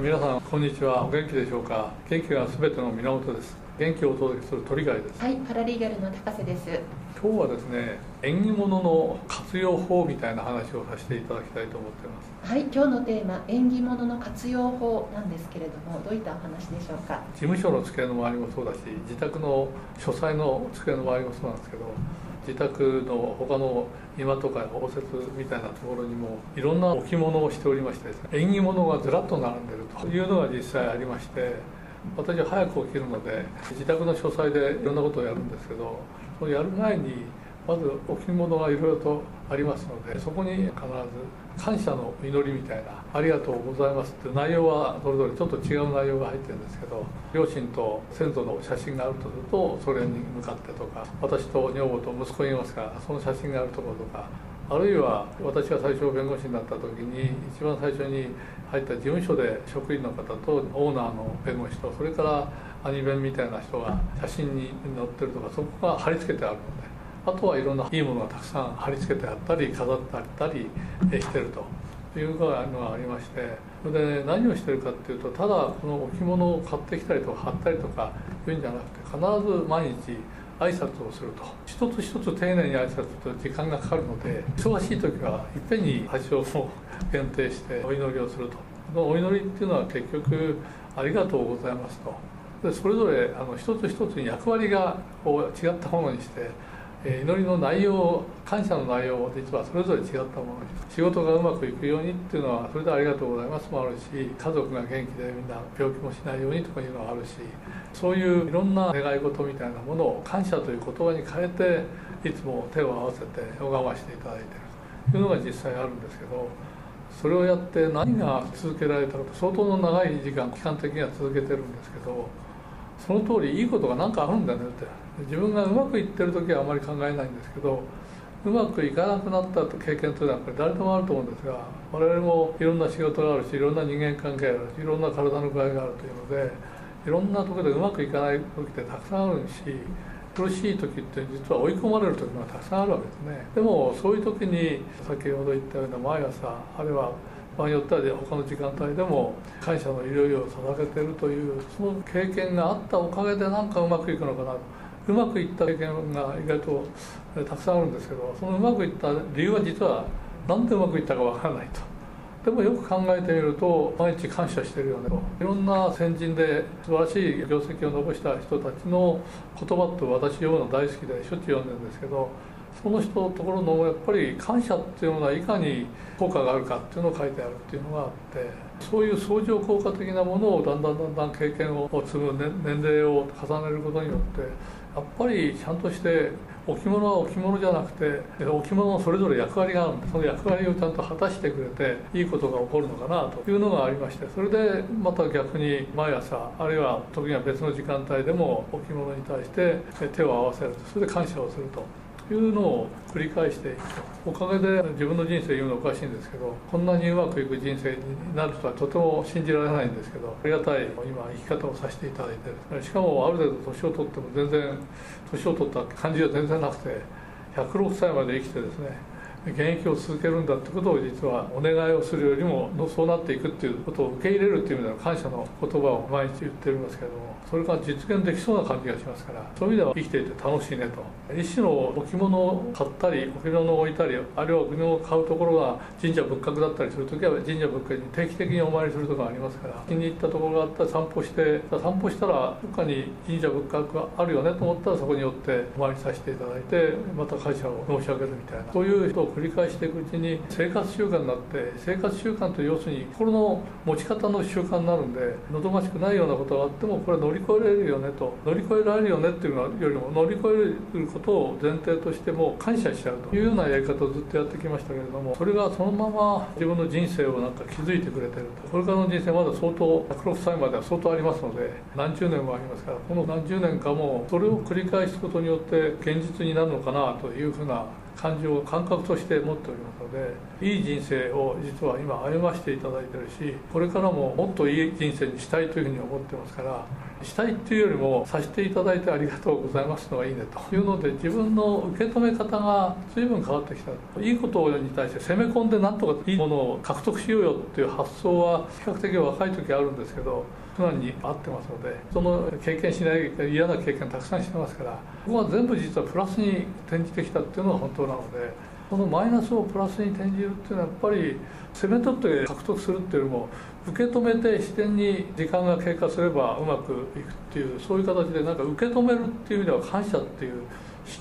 皆さんこんにちは。お元気でしょうか？元気がすべての源です。元気をお届けする鳥飼です。はいパラリーガルの高瀬です。今日はですね縁起物の活用法みたいな話をさせていただきたいと思っています。はい今日のテーマ縁起物の活用法なんですけれどもどういったお話でしょうか？事務所の机の周りもそうだし自宅の書斎の机の周りもそうなんですけど自宅の他の今とか応接みたいなところにもいろんな置物をしておりましてですね縁起物がずらっと並んでるというのが実際ありまして私は早く起きるので自宅の書斎でいろんなことをやるんですけどそのやる前にまず置物がいろいろとありますのでそこに必ず感謝の祈りみたいな「ありがとうございます」って内容はそれぞれちょっと違う内容が入ってるんですけど両親と先祖の写真があるとするとそれに向かってとか私と女房と息子がいますからその写真があるところとかあるいは私が最初弁護士になった時に一番最初に入った事務所で職員の方とオーナーの弁護士とそれから兄弁みたいな人が写真に載ってるとかそこが貼り付けてあるのであとはいろんないいものがたくさん貼り付けてあったり飾ってあったりしてるというのがありましてそれで、何をしてるかっていうとただこの置物を買ってきたりとか貼ったりとかいうんじゃなくて必ず毎日挨拶をすると。一つ一つ丁寧に挨拶すると時間がかかるので忙しい時はいっぺんに発祥を限定してお祈りをすると。このお祈りっていうのは結局ありがとうございますと。でそれぞれあの一つ一つに役割がこう違ったものにして祈りの内容感謝の内容を実はそれぞれ違ったもの仕事がうまくいくようにっていうのはそれでありがとうございます。もあるし家族が元気でみんな病気もしないようにとかいうのはあるしそういういろんな願い事みたいなものを感謝という言葉に変えていつも手を合わせて拝ましていただいてるというのが実際あるんですけどそれをやって何が続けられたかと相当の長い時間期間的には続けてるんですけどその通りいいことが何かあるんだねって。自分がうまくいってる時はあまり考えないんですけどうまくいかなくなった経験というのはやっぱり誰でもあると思うんですが我々もいろんな仕事があるしいろんな人間関係があるしいろんな体の具合があるというのでいろんなところでうまくいかない時ってたくさんあるし苦しい時って実は追い込まれる時がたくさんあるわけですね。でもそういう時に先ほど言ったような毎朝あるいは場合によっては他の時間帯でも感謝の祈りを捧げてるというその経験があったおかげでなんかうまくいくのかなと。うまくいった経験が意外とたくさんあるんですけどそのうまくいった理由は実は何でうまくいったかわからないと。でもよく考えてみると毎日感謝してるよねといろんな先人で素晴らしい業績を残した人たちの言葉と私読むの大好きでしょっちゅう読んでるんですけどその人のところのやっぱり感謝っていうものはいかに効果があるかっていうのを書いてあるっていうのがあってそういう相乗効果的なものをだんだんだんだん経験を積む年齢を重ねることによってやっぱりちゃんとして置物は置物じゃなくて置物のそれぞれ役割があるんでその役割をちゃんと果たしてくれていいことが起こるのかなというのがありましてそれでまた逆に毎朝あるいは時には別の時間帯でも置物に対して手を合わせるそれで感謝をすると。いうのを繰り返していくとおかげで自分の人生言うのおかしいんですけどこんなにうまくいく人生になるとはとても信じられないんですけどありがたい今生き方をさせていただいてしかもある程度年を取っても全然年を取った感じは全然なくて106歳まで生きてですね現役を続けるんだってことを実はお願いをするよりもそうなっていくっていうことを受け入れるっていう意味での感謝の言葉を毎日言ってるんですけどもそれが実現できそうな感じがしますからそういう意味では生きていて楽しいねと一種の置物を買ったり置物を置いたりあるいは置物を買うところが神社仏閣だったりする時は神社仏閣に定期的にお参りするとかありますから気に入ったところがあったら散歩して散歩したらどっかに神社仏閣があるよねと思ったらそこに寄ってお参りさせていただいてまた感謝を申し上げるみたいなそういう人を繰り返していくうちに生活習慣になって生活習慣と要するに心の持ち方の習慣になるんで望ましくないようなことがあってもこれ乗り越えられるよねと。乗り越えられるよねっていうのよりも乗り越えることを前提としても感謝しちゃうと。いうようなやり方をずっとやってきましたけれどもそれがそのまま自分の人生をなんか築いてくれてると。これからの人生まだ相当106歳までは相当ありますので何十年もありますからこの何十年かもそれを繰り返すことによって現実になるのかなというふうな感情を感覚として持っておりますのでいい人生を実は今歩ませていただいてるしこれからももっといい人生にしたいというふうに思ってますからしたいっていうよりもさせていただいてありがとうございますのがいいねというので自分の受け止め方が随分変わってきた。いいことに対して攻め込んでなんとかいいものを獲得しようよっていう発想は比較的若い時あるんですけど普段に合ってますのでその経験しない嫌な経験たくさんしてますからここは全部実はプラスに転じてきたっていうのが本当なのでこのマイナスをプラスに転じるっていうのはやっぱり攻め取って獲得するっていうよりも受け止めて自然に時間が経過すればうまくいくっていうそういう形でなんか受け止めるっていう意味では感謝っていう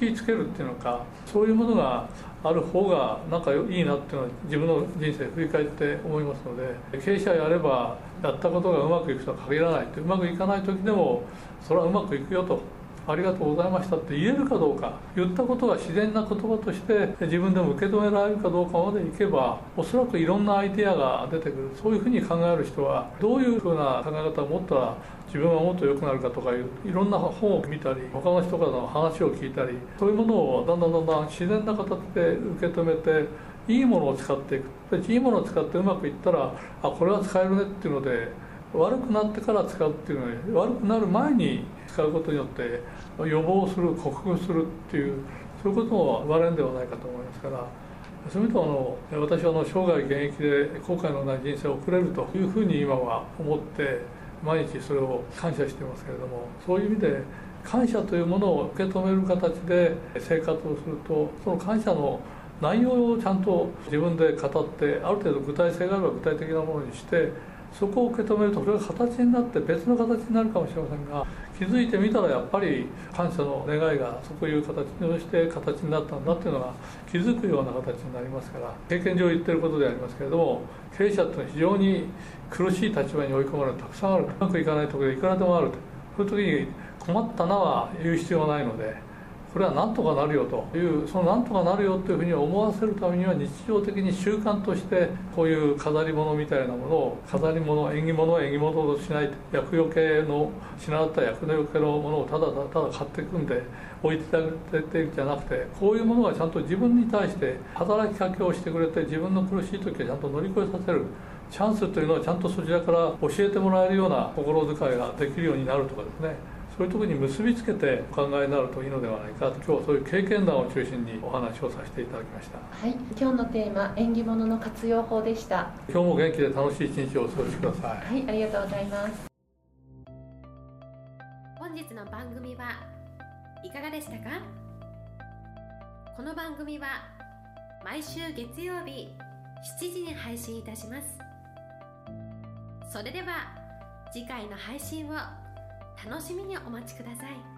引きつけるっていうのかそういうものがある方がなんかいいなっていうのは自分の人生振り返って思いますので経営者やればやったことがうまくいくとは限らないってうまくいかない時でもそれはうまくいくよと。ありがとうございましたって言えるかどうか言ったことが自然な言葉として自分でも受け止められるかどうかまでいけばおそらくいろんなアイデアが出てくる。そういうふうに考える人はどういうふうな考え方を持ったら自分はもっと良くなるかとかいういろんな本を見たり他の人からの話を聞いたりそういうものをだんだんだんだん自然な形で受け止めていいものを使っていく。いいものを使ってうまくいったらあこれは使えるねっていうので悪くなってから使うっていうのに悪くなる前に使うことによって予防する克服するっていうそういうことも生まれるんではないかと思いますからそういう意味では私はあの生涯現役で後悔のない人生を送れるというふうに今は思って毎日それを感謝してますけれどもそういう意味で感謝というものを受け止める形で生活をするとその感謝の内容をちゃんと自分で語ってある程度具体性があれば具体的なものにしてそこを受け止めるとそれが形になって別の形になるかもしれませんが気づいてみたらやっぱり感謝の願いがそういう形として形になったんだっていうのが気づくような形になりますから経験上言ってることでありますけれども経営者っていうのは非常に苦しい立場に追い込まれるたくさんあるうまくいかないところでいくらでもあるとそういう時に困ったなは言う必要はないので。これはなんとかなるよというそのなんとかなるよというふうに思わせるためには日常的に習慣としてこういう飾り物みたいなものを飾り物縁起物は縁起物としない厄除けのしなった厄除けのものをただただ買っていくんで置いてあげてるんじゃなくてこういうものがちゃんと自分に対して働きかけをしてくれて自分の苦しい時はちゃんと乗り越えさせるチャンスというのはちゃんとそちらから教えてもらえるような心遣いができるようになるとかですね。そういうところに結びつけてお考えになるといいのではないかと今日はそういう経験談を中心にお話をさせていただきました。はい。今日のテーマ縁起物の活用法でした。今日も元気で楽しい一日をお過ごしください。はいありがとうございます。本日の番組はいかがでしたか？この番組は毎週月曜日7時に配信いたします。それでは次回の配信を楽しみにお待ちください。